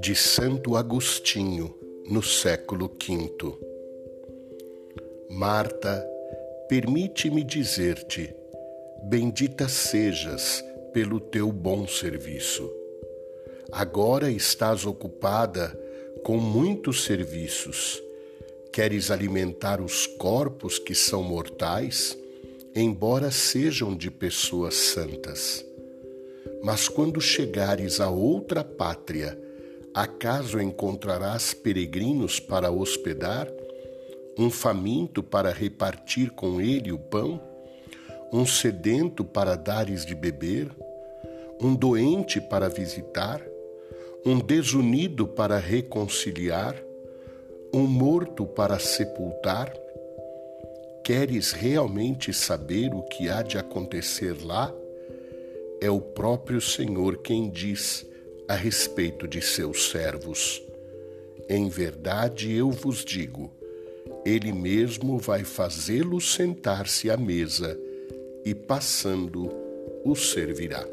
De Santo Agostinho, no século V. Marta, permite-me dizer-te: bendita sejas pelo teu bom serviço. Agora estás ocupada com muitos serviços. Queres alimentar os corpos que são mortais, embora sejam de pessoas santas. Mas quando chegares a outra pátria, acaso encontrarás peregrinos para hospedar? Um faminto para repartir com ele o pão? Um sedento para dares de beber? Um doente para visitar? Um desunido para reconciliar? Um morto para sepultar? Queres realmente saber o que há de acontecer lá? É o próprio Senhor quem diz a respeito de seus servos. Em verdade eu vos digo, ele mesmo vai fazê-lo sentar-se à mesa e passando o servirá.